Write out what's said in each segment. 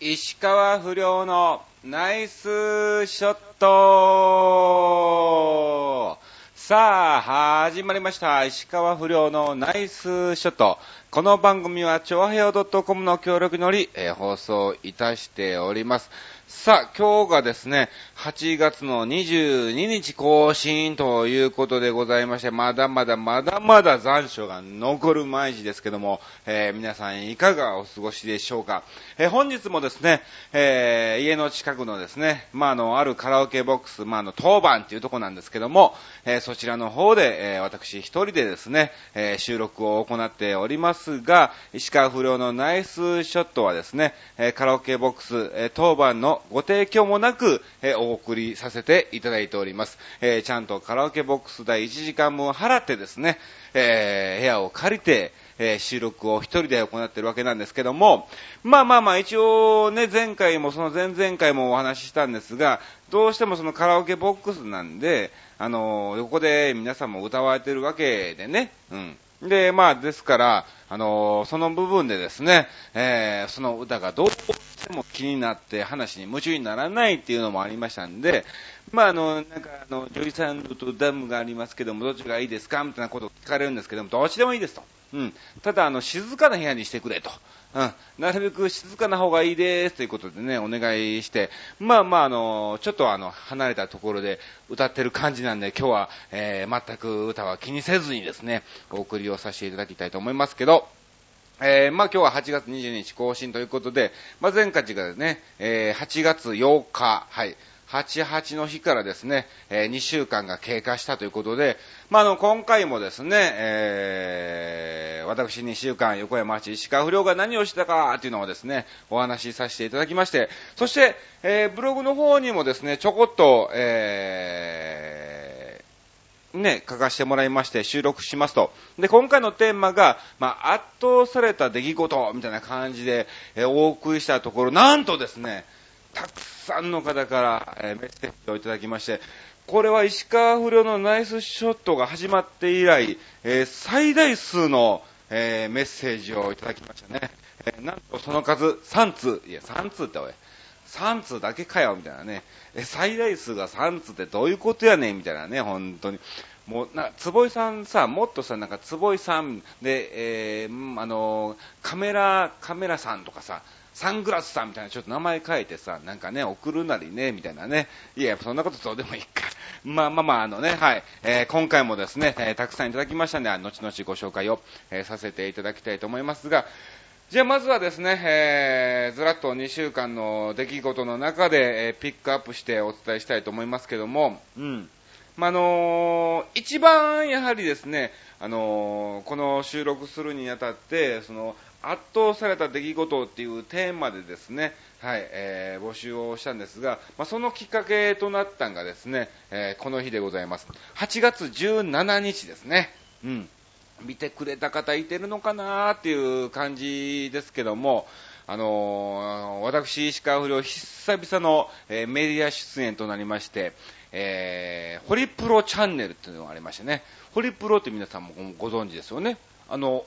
石川不良のナイスショットさあ、始まりました。石川不良のナイスショット。この番組は、超平洋 .com の協力により、えー放送いたしております。さあ、今日がですね、8月の22日更新ということでございまして、まだまだまだまだ残暑が残る毎日ですけども、えー皆さんいかがお過ごしでしょうか？えー本日もですね、えー家の近くのですね、まあ、あの、あるカラオケボックス、まあ、あの、当番っていうとこなんですけども、えそちらの方で、え私一人でですね、え収録を行っておりますが、石川不良のナイスショットはですね、えカラオケボックス、え当番のご提供もなく、えお送りさせていただいております。えちゃんとカラオケボックス代1時間分払ってですね、え部屋を借りて、え収録を一人で行ってるわけなんですけども、まあまあまあ一応ね、前回もその前々回もお話ししたんですが、どうしてもそのカラオケボックスなんで、あのー横で皆さんも歌われてるわけでね、うん。で、まあ、ですから、あのーその部分でですね、えーその歌がどうも気になって話に夢中にならないっていうのもありましたんで、まあ、あの、なんか、あの、ジョイサンドとダムがありますけども、どっちがいいですかみたいなことを聞かれるんですけども、どっちでもいいですと。うん。ただ、あの、静かな部屋にしてくれと。うん。なるべく静かな方がいいですということでね、お願いして、まあまあ、あの、ちょっとあの、離れたところで歌ってる感じなんで、今日は、えー全く歌は気にせずにですね、お送りをさせていただきたいと思いますけど、えー、まあ今日は8月22日更新ということで、まあ前回がですね、えー8月8日、はい、88の日からですね、え2週間が経過したということで、まああの、今回もですね、えー私2週間横山町石川不良が何をしたかっていうのをですね、お話しさせていただきまして、そして、えーブログの方にもですね、ちょこっと、えーね、書かせてもらいまして収録しますと。で、今回のテーマが、まあ、圧倒された出来事みたいな感じで、えーお送りしたところ、なんとですね、たくさんの方から、えーメッセージをいただきまして、これは石川不良のナイスショットが始まって以来、えー最大数の、えメッセージをいただきましたね。えなんとその数3通、いや3通っておい、3通だけかよ、みたいなね。え、最大数が3通ってどういうことやねん、みたいなね、本当に。もう、な、坪井さんさ、もっとさ、なんか坪井さんで、えーあのカメラ、カメラさんとかさ、サングラスさんみたいなちょっと名前変えてさ、なんかね、送るなりね、みたいなね。いや、そんなことどうでもいいか。まあまあまあ、あのね、はい。えー今回もですね、えーたくさんいただきましたんで、後々ご紹介を、えーさせていただきたいと思いますが、じゃあまずはですね、えーずらっと2週間の出来事の中で、えーピックアップしてお伝えしたいと思いますけども、うん。まあ、あのー一番やはりですね、あのーこの収録するにあたって、その、圧倒された出来事っていうテーマでですね、はい、えー募集をしたんですが、まあ、そのきっかけとなったのがですね、えーこの日でございます。8月17日ですね。うん。見てくれた方いてるのかなっていう感じですけども、あのー私、石川不良、久々の、えーメディア出演となりまして、えーホリプロチャンネルっていうのがありましてね、ホリプロって皆さんもご存知ですよね。あの、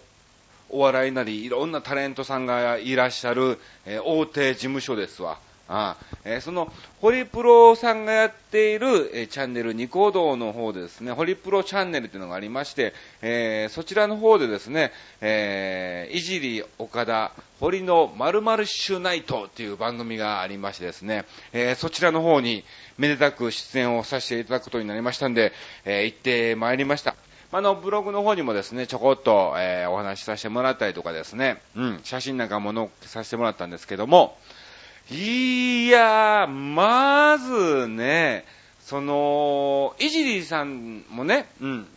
お笑いなりいろんなタレントさんがいらっしゃる、えー大手事務所ですわ。あえーその、ホリプロさんがやっている、えーチャンネル、ニコ動の方でですね、ホリプロチャンネルっていうのがありまして、えーそちらの方でですね、えーいじり岡田、堀の〇〇シュナイトっていう番組がありましてですね、えーそちらの方にめでたく出演をさせていただくことになりましたんで、え行ってまいりました。あの、ブログの方にもですね、ちょこっと、えお話しさせてもらったりとかですね、うん、写真なんかも載っけさせてもらったんですけども、いやー、まずね、その、いじりさんもね、うん、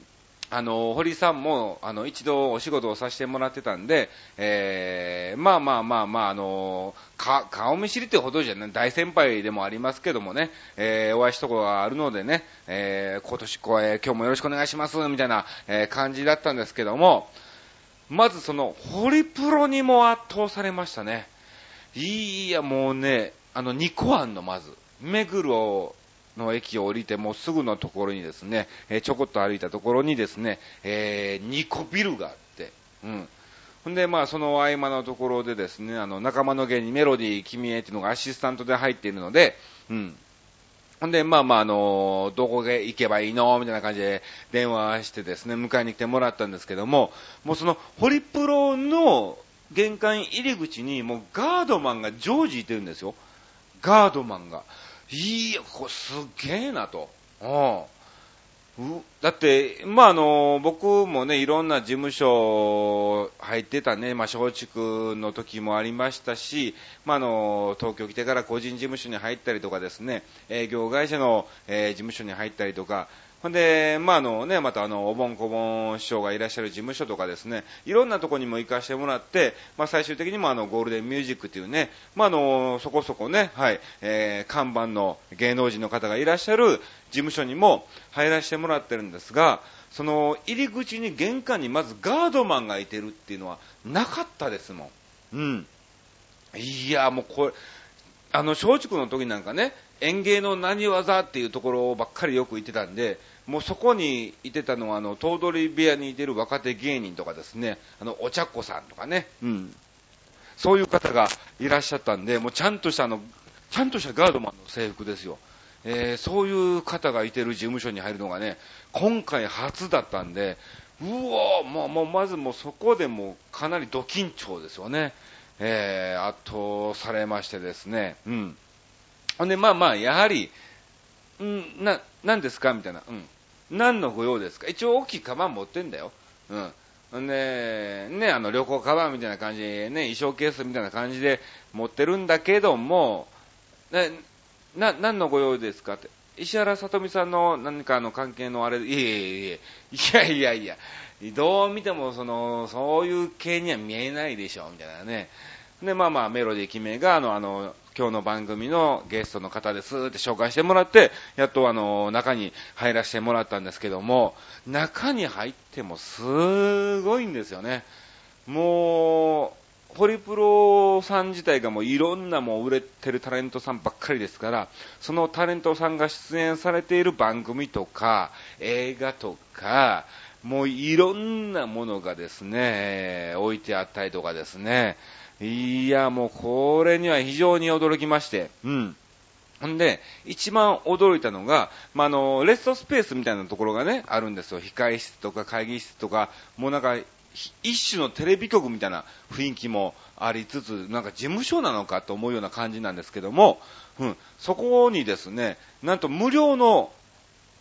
あの、堀さんも、あの、一度お仕事をさせてもらってたんで、えー、まあまあまあまあ、あの、か、顔見知りってほどじゃない、大先輩でもありますけどもね、えー、お会いしたことがあるのでね、えー、今年これ、今日もよろしくお願いします、みたいな、えー感じだったんですけども、まずその、ホリプロにも圧倒されましたね。いや、もうね、あの、ニコアンのまず、目黒の駅を降りてもうすぐのところにですね、えーちょこっと歩いたところにですね、えー、ニコビルがあって、うん。ほんで、まあ、その合間のところでですね、あの、仲間の芸にメロディー君へっていうのがアシスタントで入っているので、うん。ほんで、まあまあ、あの、どこへ行けばいいの？みたいな感じで電話してですね、迎えに来てもらったんですけども、もうその、ホリプロの玄関入り口にもうガードマンが常時いてるんですよ。ガードマンが。いや、これすげえなと。うん。だって、まあ、あの、僕もね、いろんな事務所入ってたね、まあ、松竹の時もありましたし、まあ、あの、東京来てから個人事務所に入ったりとかですね、営業会社の、えー、事務所に入ったりとか、ほんで、まあ、あのね、またあの、お盆こぼん師匠がいらっしゃる事務所とかですね、いろんなとこにも行かしてもらって、まあ、最終的にもあの、ゴールデンミュージックっていうね、まあ、あの、そこそこね、はい、えー、看板の芸能人の方がいらっしゃる事務所にも入らせてもらってるんですが、その、入り口に玄関にまずガードマンがいてるっていうのはなかったですもん。うん。いや、もうこれ、あの、松竹の時なんかね、園芸の何技っていうところばっかりよく行ってたんで、もうそこにいてたのは、あの、頭取部屋にいてる若手芸人とかですね、あの、お茶子さんとかね、うん。そういう方がいらっしゃったんで、もうちゃんとしたあの、ちゃんとしたガードマンの制服ですよ。えー、そういう方がいてる事務所に入るのがね、今回初だったんで、うお、もう、もうまずもうそこでもかなりド緊張ですよね。えー、圧倒されましてですね、うん。ほんで、まあまあ、やはり、んな、何ですか？みたいな。うん。何の御用ですか？一応大きいカバン持ってんだよ。うん。で、ね、あの、旅行カバンみたいな感じでね、衣装ケースみたいな感じで持ってるんだけども、な、な、何の御用ですかって。石原さとみさんの何かの関係のあれ、いえいえいえ、いやいやいや、どう見てもその、そういう系には見えないでしょ、みたいなね。で、まあまあ、メロディー決めが、あの、あの、今日の番組のゲストの方ですって紹介してもらって、やっとあの、中に入らせてもらったんですけども、中に入ってもすごいんですよね。もう、ホリプロさん自体がもういろんなもう売れてるタレントさんばっかりですから、そのタレントさんが出演されている番組とか、映画とか、もういろんなものがですね、置いてあったりとかですね、いや、もうこれには非常に驚きまして、うん。ほんで、一番驚いたのが、まあ、の、レストスペースみたいなところがね、あるんですよ。控室とか会議室とか、もうなんか、一種のテレビ局みたいな雰囲気もありつつ、なんか事務所なのかと思うような感じなんですけども、うん、そこにですね、なんと無料の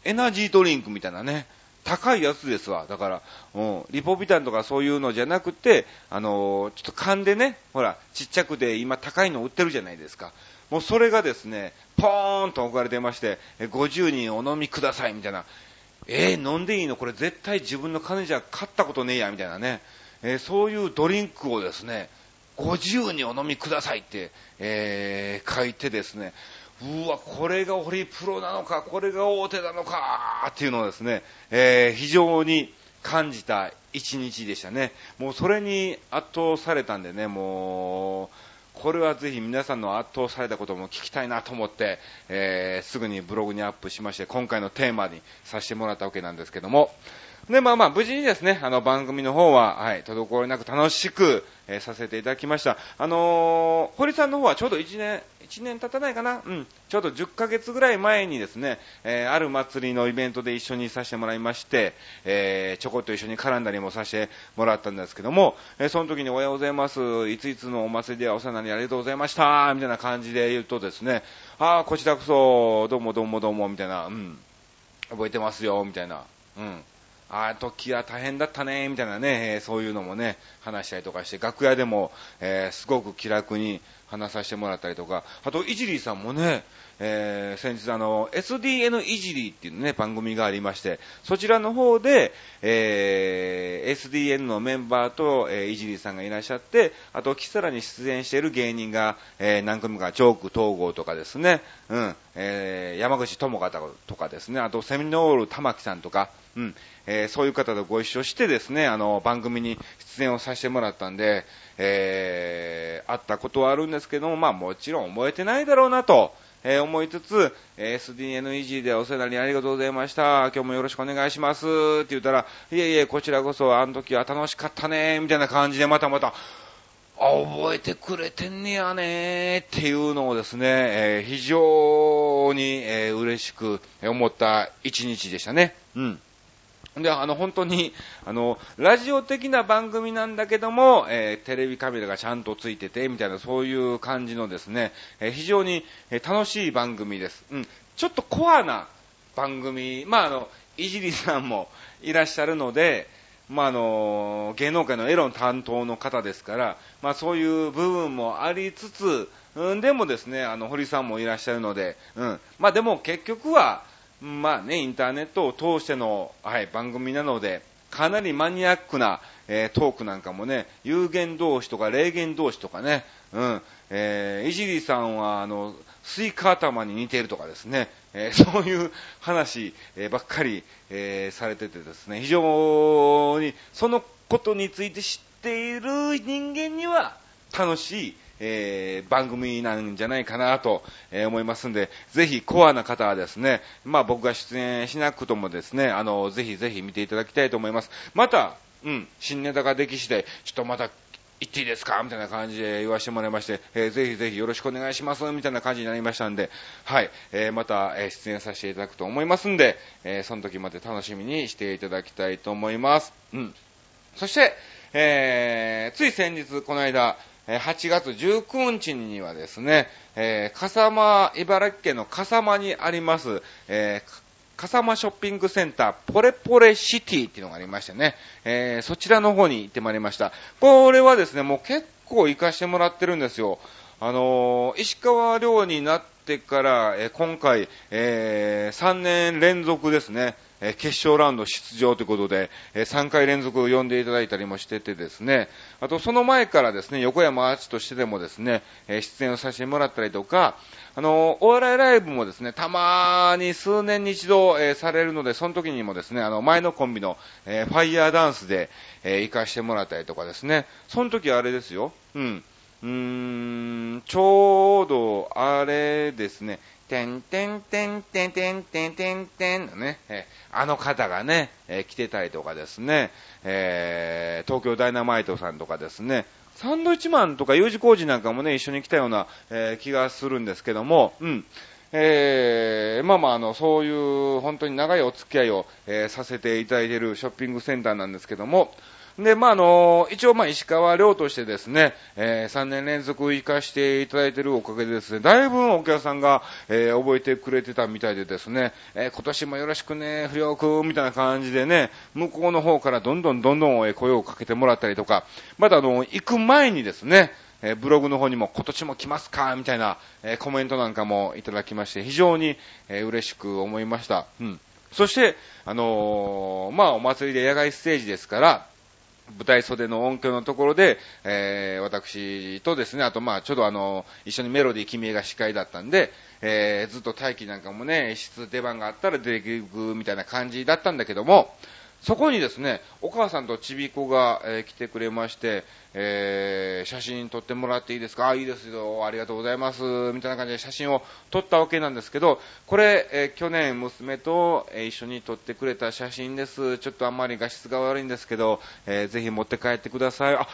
エナジードリンクみたいなね、高いやつですわ。だから、うん、リポビタンとかそういうのじゃなくて、あのー、ちょっと勘でね、ほら、ちっちゃくて今高いの売ってるじゃないですか。もうそれがですね、ポーンと置かれてまして、50人お飲みくださいみたいな。えー、飲んでいいの？これ絶対自分の金じゃ買ったことねえや、みたいなね。えー、そういうドリンクをですね、50人お飲みくださいって、えー、書いてですね、うわ、これがオリプロなのか、これが大手なのか、っていうのをですね、えー、非常に感じた一日でしたね。もうそれに圧倒されたんでね、もう、これはぜひ皆さんの圧倒されたことも聞きたいなと思って、えー、すぐにブログにアップしまして、今回のテーマにさせてもらったわけなんですけども、で、まあまあ、無事にですね、あの、番組の方は、はい、滞りなく楽しく、えー、させていただきました。あのー、堀さんの方はちょうど1年、1年経たないかな？うん。ちょうど10ヶ月ぐらい前にですね、えー、ある祭りのイベントで一緒にさせてもらいまして、えー、ちょこっと一緒に絡んだりもさせてもらったんですけども、えー、その時におはようございます。いついつのお祭りではお世話になりありがとうございました。みたいな感じで言うとですね、ああ、こちらこそ、どうもどうもどうも、みたいな、うん。覚えてますよ、みたいな。うん。ああ、時は大変だったね、みたいなね、え、そういうのもね、話したりとかして、楽屋でも、えー、すごく気楽に話させてもらったりとか、あと、いじりさんもね、えー、先日あの、SDN いじりっていうね、番組がありまして、そちらの方で、えー、SDN のメンバーと、えー、いじりさんがいらっしゃって、あと、キサラに出演している芸人が、えー、何組か、チョーク統合とかですね、うん、えー、山口智香とかですね、あと、セミノール玉木さんとか、うん。えーそういう方とご一緒してですね、あの、番組に出演をさせてもらったんで、えー、あったことはあるんですけども、まあもちろん覚えてないだろうなと、えー思いつつ、えー SDNEG でお世話になりありがとうございました。今日もよろしくお願いします。って言ったら、いえいえ、こちらこそ、あの時は楽しかったね、みたいな感じで、またまた、あ、覚えてくれてんねやねっていうのをですね、えー非常に、えー嬉しく思った一日でしたね。うん。で、あの、本当に、あの、ラジオ的な番組なんだけども、えーテレビカメラがちゃんとついてて、みたいな、そういう感じのですね、えー非常に、え楽しい番組です。うん。ちょっとコアな番組、まあ、あの、いじりさんもいらっしゃるので、まあ、あの、芸能界のエロン担当の方ですから、まあ、そういう部分もありつつ、うん、でもですね、あの、堀さんもいらっしゃるので、うん。まあ、でも結局は、まあね、インターネットを通しての、はい、番組なので、かなりマニアックな、えートークなんかもね、有言同士とか霊言同士とかね、うん、えー、いじりさんは、あの、スイカ頭に似ているとかですね、えー そういう話、えーばっかり、えされててですね、非常に、そのことについて知っている人間には、楽しい、えー番組なんじゃないかなと、えー思いますんで、ぜひコアな方はですね、まあ僕が出演しなくともですね、あの、ぜひぜひ見ていただきたいと思います。また、うん、新ネタができ次第、ちょっとまた、行っていいですか？みたいな感じで言わせてもらいまして、えーぜひぜひよろしくお願いしますみたいな感じになりましたんで、はい、えーまた、えー出演させていただくと思いますんで、えーその時まで楽しみにしていただきたいと思います。うん。そして、えーつい先日、この間、8月19日にはですね、えー笠間、茨城県の笠間にあります、えー笠間ショッピングセンター、ポレポレシティっていうのがありましてね、えーそちらの方に行ってまいりました。これはですね、もう結構行かしてもらってるんですよ。あのー石川遼になってから、えー今回、え3年連続ですね、え決勝ラウンド出場ということで、え3回連続呼んでいただいたりもしててですね、あとその前からですね、横山アーチとしてでもですね、え出演をさせてもらったりとか、あのお笑いライブもですね、たまに数年に一度、えされるので、その時にもですね、あの、前のコンビの、えファイヤーダンスで、えー行かしてもらったりとかですね、その時あれですよ、うん。うーん、ちょうど、あれですね、てんてんてんてんてんてんてんてんのね、えあの方がね、え来てたりとかですね、えー東京ダイナマイトさんとかですね、サンドイッチマンとか U 字工事なんかもね、一緒に来たような、えー気がするんですけども、うん。えーまあまあ、の、そういう本当に長いお付き合いを、えーさせていただいているショッピングセンターなんですけども、で、まあ、あの、一応、ま、石川遼としてですね、えー3年連続行かしていただいているおかげでですね、だいぶお客さんが、えー覚えてくれてたみたいでですね、えー今年もよろしくね、不良く、みたいな感じでね、向こうの方からどんどんどんどん声をかけてもらったりとか、またあの、行く前にですね、えブログの方にも今年も来ますかみたいな、えコメントなんかもいただきまして、非常に、えー嬉しく思いました。うん。そして、あのまあ、お祭りで野外ステージですから、舞台袖の音響のところで、えー私とですね、あとまあ、ちょうどあの、一緒にメロディー君が司会だったんで、えーずっと待機なんかもね、演出出番があったら出ていくみたいな感じだったんだけども、そこにですね、お母さんとちびこが、えー来てくれまして、えー写真撮ってもらっていいですか？あ、いいですよ、ありがとうございます、みたいな感じで写真を撮ったわけなんですけど、これ、えー去年娘と、え一緒に撮ってくれた写真です。ちょっとあんまり画質が悪いんですけど、えーぜひ持って帰ってください。あ、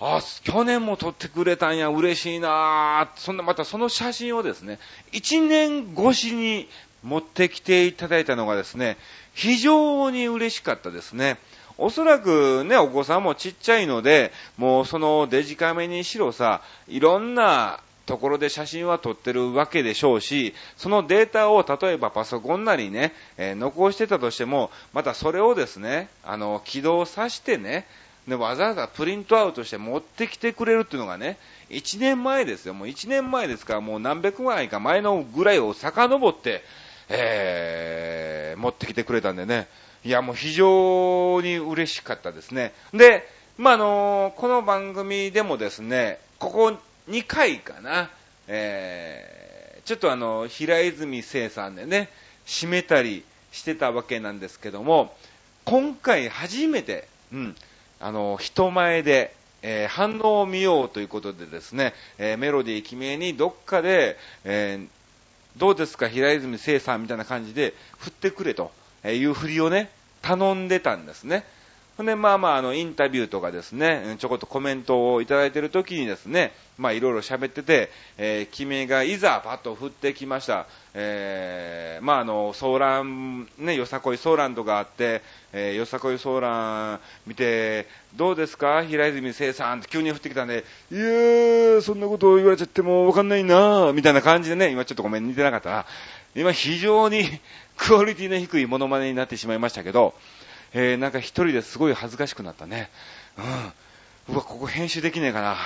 あ、去年も撮ってくれたんや、嬉しいな。そんな、またその写真をですね、1年越しに持ってきていただいたのがですね、非常に嬉しかったですね。おそらくね、お子さんもちっちゃいので、もうそのデジカメにしろさ、いろんなところで写真は撮ってるわけでしょうし、そのデータを例えばパソコンなりね、えー残してたとしても、またそれをですね、あの、起動させてね、でわざわざプリントアウトして持ってきてくれるっていうのがね、1年前ですよ。もう1年前ですから、もう何百枚か前のぐらいを遡って、えー、持ってきてくれたんでね。いや、もう非常に嬉しかったですね。で、まあ、あのこの番組でもですね、ここ2回かな、えー、ちょっとあの、平泉聖さんでね、締めたり、してたわけなんですけども、今回初めて、うん、あの、人前で、えー、反応を見ようということでですね、えー、メロディー決めにどっかで、えー、どうですか、平泉聖さんみたいな感じで振ってくれという振りをね、頼んでたんですね。ほんで、まあまあ、あの、インタビューとかですね、ちょこっとコメントをいただいているときにですね、まあいろいろ喋ってて、えー、君がいざパッと降ってきました。えー、まああの、ソーラン、ね、よさこいソーランとかあって、えー、よさこいソーラン見て、どうですか？平泉聖さんって急に降ってきたんで、いやー、そんなことを言われちゃってもわかんないなーみたいな感じでね、今ちょっとごめん似てなかったら、今非常にクオリティの低いモノマネになってしまいましたけど、えー、なんか一人ですごい恥ずかしくなったね。うん。うわ、ここ編集できねえかな。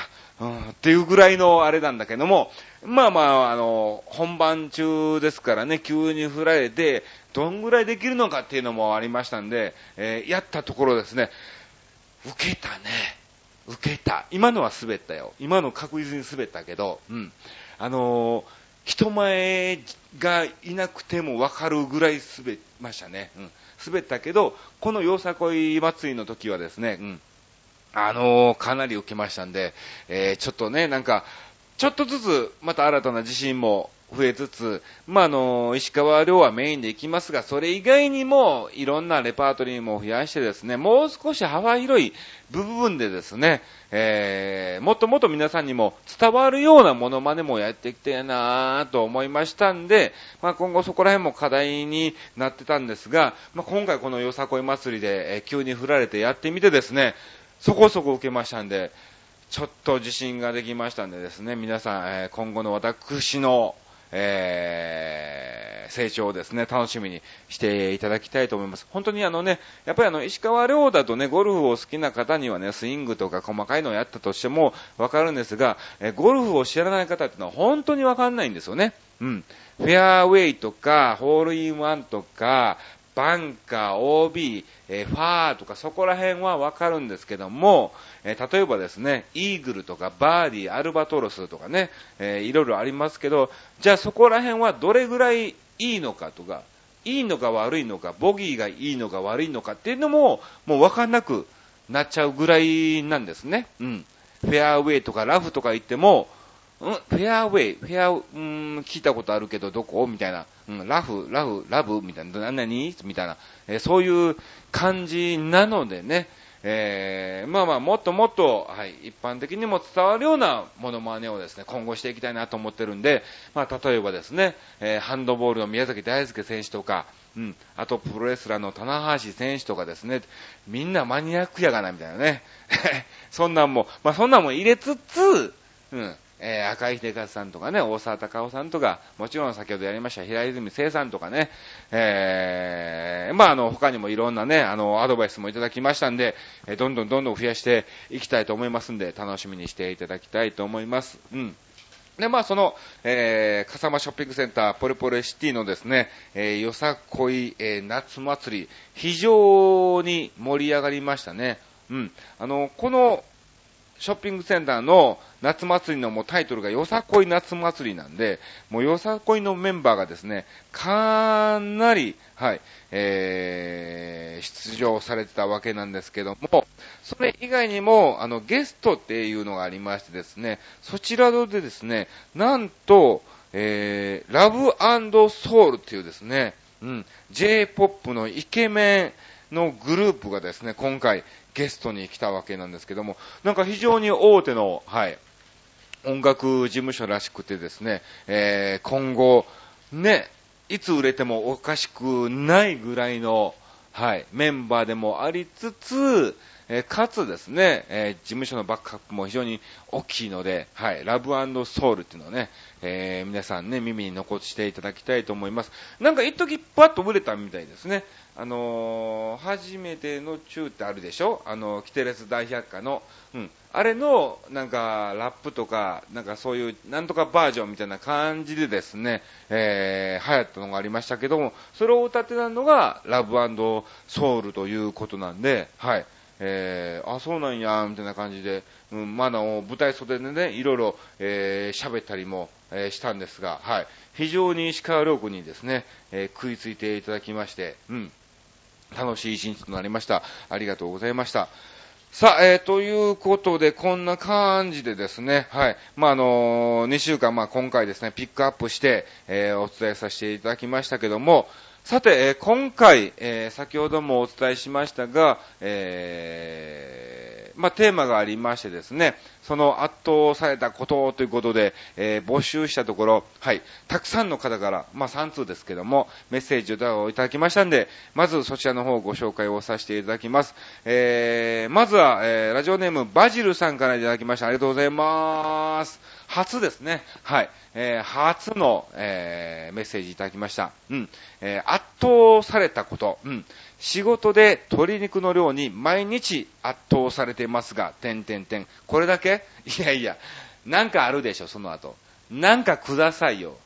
うん、っていうぐらいのあれなんだけども、まあまあ、あの、本番中ですからね、急に振られて、どんぐらいできるのかっていうのもありましたんで、えー、やったところですね、受けたね。受けた。今のは滑ったよ。今の確実に滑ったけど、うん。あのー、人前がいなくてもわかるぐらい滑りましたね。うん。滑ったけど、このよさこい祭りの時はですね、うん、あのー、かなり受けましたんで、えー、ちょっとね、なんか、ちょっとずつ、また新たな自信も増えつつ、まあ、あの、石川遼はメインで行きますが、それ以外にも、いろんなレパートリーも増やしてですね、もう少し幅広い部分でですね、えー、もっともっと皆さんにも伝わるようなモノマネもやっていきたいなと思いましたんで、まあ、今後そこら辺も課題になってたんですが、まあ、今回このよさこい祭りで、えー、急に振られてやってみてですね、そこそこ受けましたんで、ちょっと自信ができましたんでですね、皆さん、えー、今後の私のえー、成長をですね、楽しみにしていただきたいと思います。本当にあのね、やっぱりあの、石川遼だとね、ゴルフを好きな方にはね、スイングとか細かいのをやったとしてもわかるんですが、えゴルフを知らない方ってのは本当にわかんないんですよね。うん。フェアウェイとか、ホールインワンとか、バンカー、OB、え、ファーとかそこら辺はわかるんですけども、え、例えばですね、イーグルとかバーディー、アルバトロスとかね、えー、いろいろありますけど、じゃあそこら辺はどれぐらいいいのかとか、いいのか悪いのか、ボギーがいいのか悪いのかっていうのも、もうわかんなくなっちゃうぐらいなんですね。うん。フェアウェイとかラフとか言っても、うん、フェアウェイ、フェア、うん、聞いたことあるけどどこ？みたいな。うん、ラフ、ラフ、ラブみたいな、何？々みたいな、えー、そういう感じなのでね、えー、まあまあ、もっともっと、はい、一般的にも伝わるようなモノマネをですね、今後していきたいなと思ってるんで、まあ、例えばですね、えー、ハンドボールの宮崎大輔選手とか、うん、あとプロレスラーの棚橋選手とかですね、みんなマニアックやがな、みたいなね。そんなんも、まあそんなんも入れつつ、うん、えー、赤井秀和さんとかね、大沢たかおさんとか、もちろん先ほどやりました平泉聖さんとかね、えー、まあ、あの、他にもいろんなね、あの、アドバイスもいただきましたんで、えー、どんどんどんどん増やしていきたいと思いますんで、楽しみにしていただきたいと思います。うん。で、まあ、その、えー、笠間ショッピングセンター、ポレポレシティのですね、えー、よさこい、えー、夏祭り、非常に盛り上がりましたね。うん。あの、この、ショッピングセンターの夏祭りのもうタイトルがよさこい夏祭りなんで、もうよさこいのメンバーがですね、かなり、はい、えー、出場されてたわけなんですけども、それ以外にも、あの、ゲストっていうのがありましてですね、そちらでですね、なんと、えー、ラブソウルっていうですね、うん、J-POP のイケメンのグループがですね、今回ゲストに来たわけなんですけども、なんか非常に大手の、はい、音楽事務所らしくてですね、えー、今後、ね、いつ売れてもおかしくないぐらいの、はい、メンバーでもありつつ、えー、かつですね、えー、事務所のバックアップも非常に大きいので、はい、ラブソウルっていうのをね、えー、皆さんね、耳に残していただきたいと思います。なんか一時パッと売れたみたいですね。あのー、初めての中ってあるでしょ？あの、キテレス大百科の、うん。あれの、なんか、ラップとか、なんかそういう、なんとかバージョンみたいな感じでですね、えー、流行ったのがありましたけども、それを歌ってたのが、ラブソウルということなんで、はい。えー、あ、そうなんや、みたいな感じで、うん、まだ舞台袖でね、いろいろ、えー、喋ったりも、えー、したんですが、はい。非常に石川遼君にですね、えー、食いついていただきまして、うん。楽しい一日となりました。ありがとうございました。さあ、えー、ということで、こんな感じでですね、はい。まあ、あのー、2週間、まあ、今回ですね、ピックアップして、えー、お伝えさせていただきましたけども、さて、え、今回、え、先ほどもお伝えしましたが、えー、まあ、テーマがありましてですね、その圧倒されたことということで、え募集したところ、はい、たくさんの方から、まあ、3通ですけども、メッセージをいただきましたんで、まずそちらの方をご紹介をさせていただきます。えまずは、えラジオネームバジルさんからいただきました。ありがとうございます。初ですね。はい。えー、初の、えー、メッセージいただきました。うん。えー、圧倒されたこと。うん。仕事で鶏肉の量に毎日圧倒されてますが、点点点。これだけ？いやいや、なんかあるでしょ、その後。なんかくださいよ。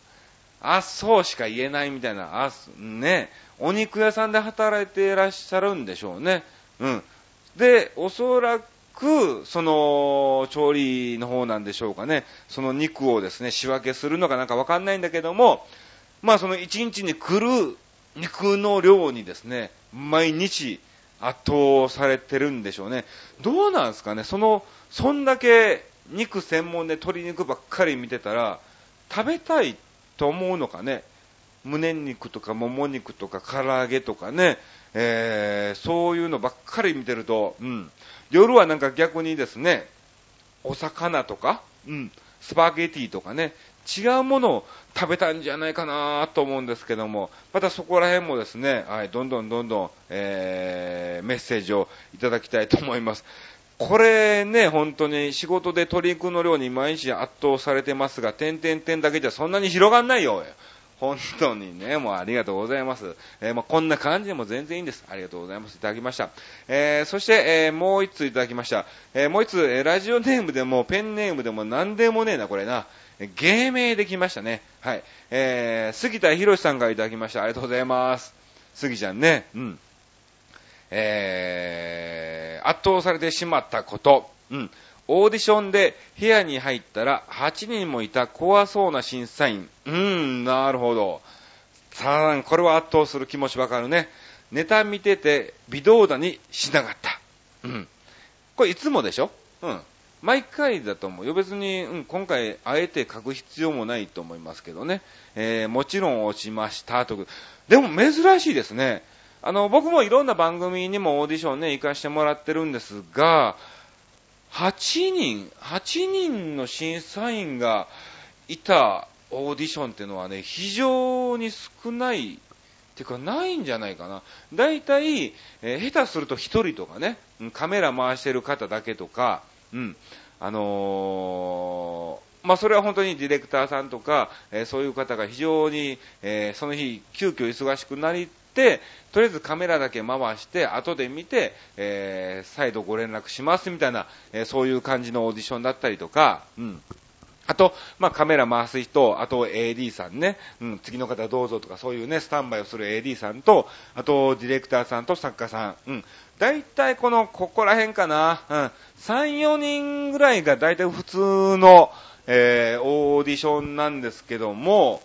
あ、そうしか言えないみたいな、あ、ね、お肉屋さんで働いていらっしゃるんでしょうね。うん。で、おそらくく、その、調理の方なんでしょうかね。その肉をですね、仕分けするのかなんかわかんないんだけども、まあその一日に来る肉の量にですね、毎日圧倒されてるんでしょうね。どうなんですかねその、そんだけ肉専門で鶏肉ばっかり見てたら、食べたいと思うのかね胸肉とかもも肉とか唐揚げとかね、えー、そういうのばっかり見てると、うん、夜はなんか逆にですね、お魚とか、うん、スパゲティとかね、違うものを食べたんじゃないかなと思うんですけども、またそこら辺もですね、はい、どんどんどんどん、えー、メッセージをいただきたいと思います。これね、本当に仕事で鶏肉の量に毎日圧倒されてますが、点々点だけじゃそんなに広がんないよ。本当にね、もうありがとうございます。えー、まあ、こんな感じでも全然いいんです。ありがとうございます。いただきました。えー、そして、え、もう一ついただきました。えもう一つ、えラジオネームでも、ペンネームでも何でもねえな、これな。芸名できましたね。はい。えー杉田博さんからいただきました。ありがとうございます。杉ちゃんね。うん。えー圧倒されてしまったこと。うん。オーディションで部屋に入ったら8人もいた怖そうな審査員。うーん、なるほど。さあ、これは圧倒する気持ちわかるね。ネタ見てて微動だにしなかった。うん。これいつもでしょ？うん。毎回だと思うよ。別に、うん、今回、あえて書く必要もないと思いますけどね。えー、もちろん落ちました、と。でも珍しいですね。あの、僕もいろんな番組にもオーディションね、行かしてもらってるんですが、8人、8人の審査員がいたオーディションっていうのはね、非常に少ないっていうか、ないんじゃないかな。大体、えー、下手すると1人とかね、カメラ回してる方だけとか、うん、あのー、まあ、それは本当にディレクターさんとか、えー、そういう方が非常に、えー、その日、急遽忙しくなり、とりあえずカメラだけ回して、後で見て、えー、再度ご連絡しますみたいな、えー、そういう感じのオーディションだったりとか、うん。あと、まあ、カメラ回す人、あと AD さんね、うん、次の方どうぞとかそういうね、スタンバイをする AD さんと、あとディレクターさんと作家さん、うん。大体この、ここら辺かな、うん。3、4人ぐらいが大体普通の、えー、オーディションなんですけども、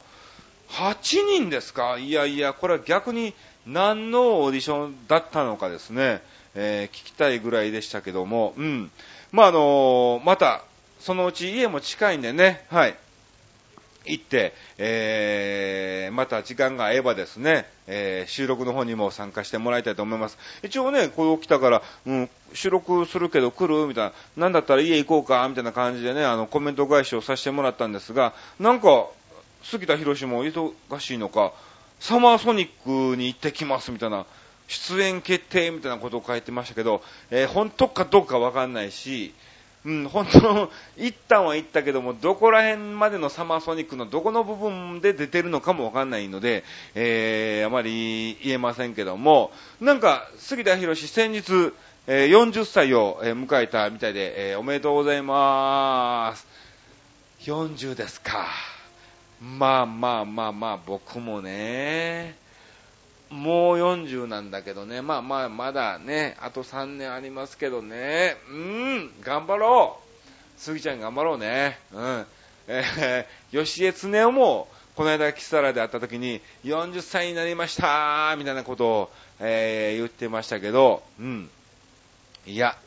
8人ですか？いやいや、これは逆に何のオーディションだったのかですね、えー、聞きたいぐらいでしたけども、うん。まあ、あのー、また、そのうち家も近いんでね、はい。行って、えー、また時間が合えばですね、えー、収録の方にも参加してもらいたいと思います。一応ね、こう来たから、うん、収録するけど来る？みたいな、なんだったら家行こうか？みたいな感じでね、あの、コメント返しをさせてもらったんですが、なんか、杉田博も忙しいのか、サマーソニックに行ってきますみたいな、出演決定みたいなことを書いてましたけど、えー、本当かどうかわかんないし、うん、本当の、一旦は行ったけども、どこら辺までのサマーソニックのどこの部分で出てるのかもわかんないので、えー、あまり言えませんけども、なんか、杉田博先日、えー、40歳を迎えたみたいで、えー、おめでとうございます。40ですか。まあまあまあまあ、僕もね、もう40なんだけどね。まあまあ、まだね、あと3年ありますけどね。うん、頑張ろう。スギちゃん頑張ろうね。うん。えー、吉江恒夫も、この間、キサラで会った時に、40歳になりましたみたいなことを、えー、言ってましたけど、うん。いや、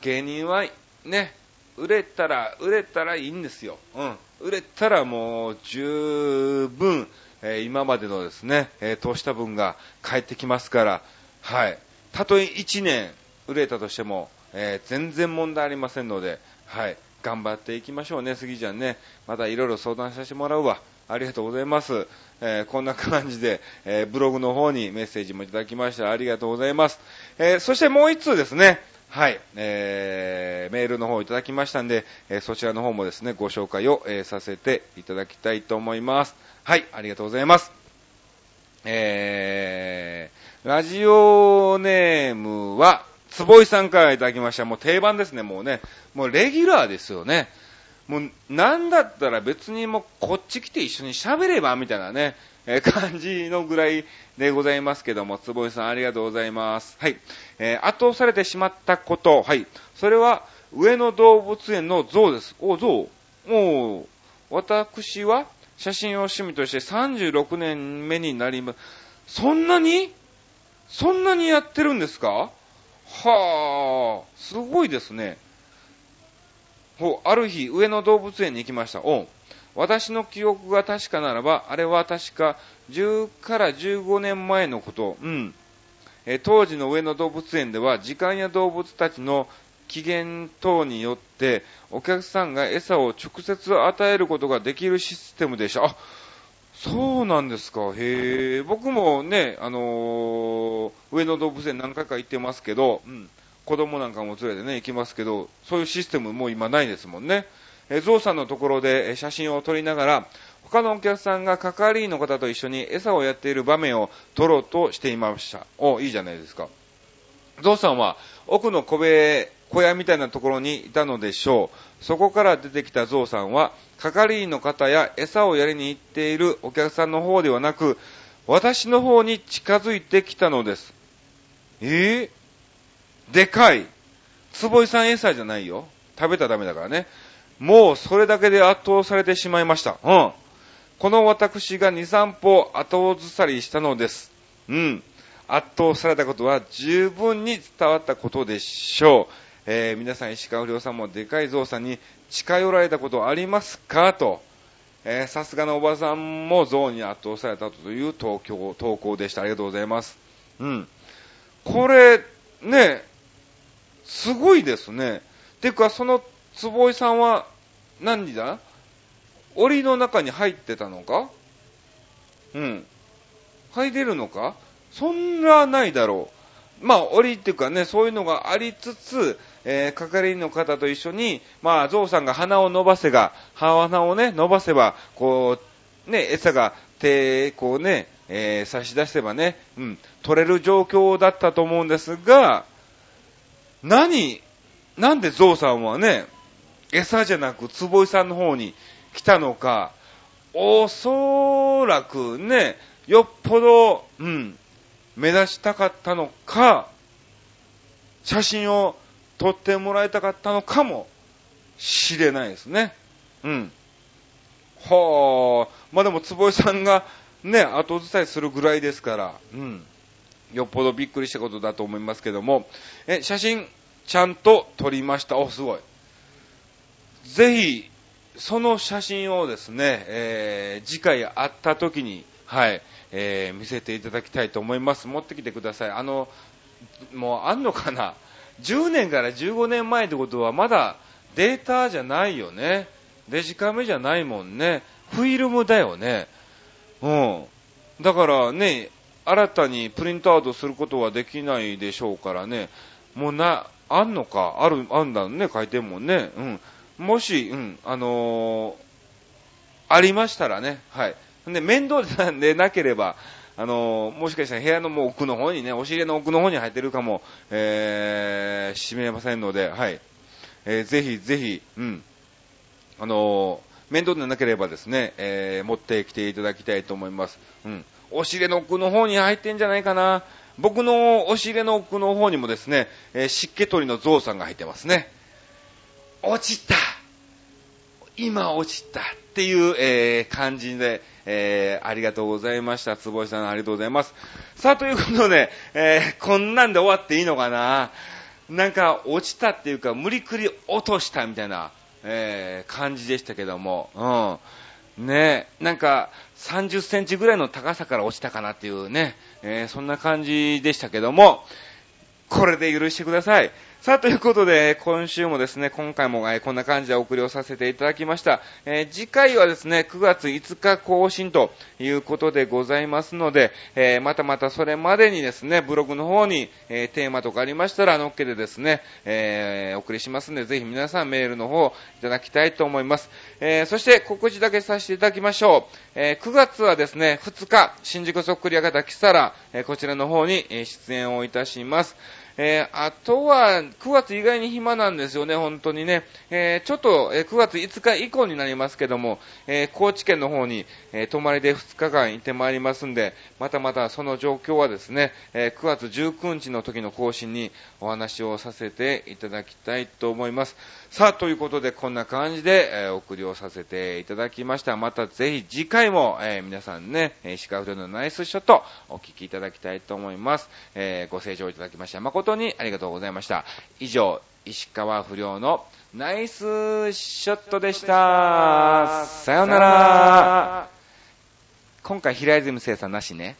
芸人は、ね、売れたら、売れたらいいんですよ。うん。売れたらもう、十分、え、今までのですね、えー、投資した分が返ってきますから、はい。たとえ1年売れたとしても、えー、全然問題ありませんので、はい。頑張っていきましょうね、杉ちゃんね。またいろいろ相談させてもらうわ。ありがとうございます。えー、こんな感じで、えー、ブログの方にメッセージもいただきました。ありがとうございます。え、そしてもう一通ですね。はい、えー、メールの方をいただきましたんで、えそちらの方もですね、ご紹介を、えさせていただきたいと思います。はい、ありがとうございます。えー、ラジオネームは、坪井さんからいただきました。もう定番ですね、もうね。もうレギュラーですよね。もう、なんだったら別にもうこっち来て一緒に喋れば、みたいなね、えー、感じのぐらいでございますけども、坪井さんありがとうございます。はい。えー、圧倒されてしまったこと、はい。それは、上野動物園の象です。お、象もう、私は写真を趣味として36年目になります。そんなに？そんなにやってるんですか？はあ、すごいですね。ほう、ある日、上野動物園に行きました。お私の記憶が確かならば、あれは確か10から15年前のこと。うん。え当時の上野動物園では、時間や動物たちの機嫌等によって、お客さんが餌を直接与えることができるシステムでした。あ、そうなんですか。へえ。僕もね、あのー、上野動物園何回か行ってますけど、うん。子供なんかも連れてね、行きますけど、そういうシステムもう今ないですもんね。えゾウさんのところで写真を撮りながら、他のお客さんが係員の方と一緒に餌をやっている場面を撮ろうとしていました。お、いいじゃないですか。ゾウさんは奥の小部小屋みたいなところにいたのでしょう。そこから出てきたゾウさんは、係員の方や餌をやりに行っているお客さんの方ではなく、私の方に近づいてきたのです。え？ーでかい。坪井さん餌じゃないよ。食べたらダメだからね。もうそれだけで圧倒されてしまいました。うん。この私が2、3歩後ずさりしたのです。うん。圧倒されたことは十分に伝わったことでしょう。えー、皆さん、石川不良さんもでかいゾウさんに近寄られたことありますか？と。えー、さすがのおばさんもゾウに圧倒されたという投稿投稿でした。ありがとうございます。うん。これ、ね、すごいですね。ていうか、その坪井さんは何時だ？檻の中に入ってたのか？うん。入れるのか？そんなないだろう。まあ、檻っていうかね、そういうのがありつつ、えー、係員の方と一緒に、まあ、ゾウさんが鼻を伸ばせが、鼻をね、伸ばせば、こう、ね、餌が手、こうね、えー、差し出せばね、うん、取れる状況だったと思うんですが、何、なんでゾウさんはね、餌じゃなく坪井さんの方に来たのか、おそらくね、よっぽど、うん、目指したかったのか、写真を撮ってもらいたかったのかもしれないですね。うん。はあ、まあでも坪井さんがね、後伝いするぐらいですから、うん。よっぽどびっくりしたことだと思いますけども、え、写真、ちゃんと撮りました。お、すごい。ぜひ、その写真をですね、えー、次回会った時に、はい、えー、見せていただきたいと思います。持ってきてください。あの、もうあんのかな ?10 年から15年前ってことはまだデータじゃないよね。デジカメじゃないもんね。フィルムだよね。うん。だからね、新たにプリントアウトすることはできないでしょうからね、もうな、あんのか、ある、あんだね、書いてんもんね。うん。もし、うん、あのー、ありましたらね、はい。で、面倒でなければ、あのー、もしかしたら部屋のもう奥の方にね、お尻の奥の方に入ってるかも、えー、しめませんので、はい。えー、ぜひぜひ、うん。あのー、面倒でなければですね、えー、持ってきていただきたいと思います。うん。押し入れの奥の方に入ってんじゃないかな。僕の押し入れの奥の方にもですね、えー、湿気取りのゾウさんが入ってますね。落ちた今落ちたっていう、えー、感じで、えー、ありがとうございました。坪井さんありがとうございます。さあ、ということで、えー、こんなんで終わっていいのかななんか、落ちたっていうか、無理くり落としたみたいな、えー、感じでしたけども、うん。ねなんか、30センチぐらいの高さから落ちたかなっていうね、えー、そんな感じでしたけども、これで許してください。さあ、ということで、今週もですね、今回も、えこんな感じでお送りをさせていただきました。えー、次回はですね、9月5日更新ということでございますので、えー、またまたそれまでにですね、ブログの方に、えー、テーマとかありましたら、のっけでですね、えお送りしますので、ぜひ皆さんメールの方いただきたいと思います。えそして告知だけさせていただきましょう。え9月はですね、2日、新宿そっくり屋形キサラ、えこちらの方に、出演をいたします。えー、あとは、9月意外に暇なんですよね、本当にね。えー、ちょっと、え、9月5日以降になりますけども、え高知県の方に、え泊まりで2日間行ってまいりますんで、またまたその状況はですね、え9月19日の時の更新にお話をさせていただきたいと思います。さあ、ということで、こんな感じで、えお送りをさせていただきました。またぜひ次回も、え皆さんね、石川不良のナイスショット、お聞きいただきたいと思います。えご清聴いただきまして、誠誠にありがとうございました。以上、石川不良のナイスショットでした。さよなら。今回平泉聖さんなしね。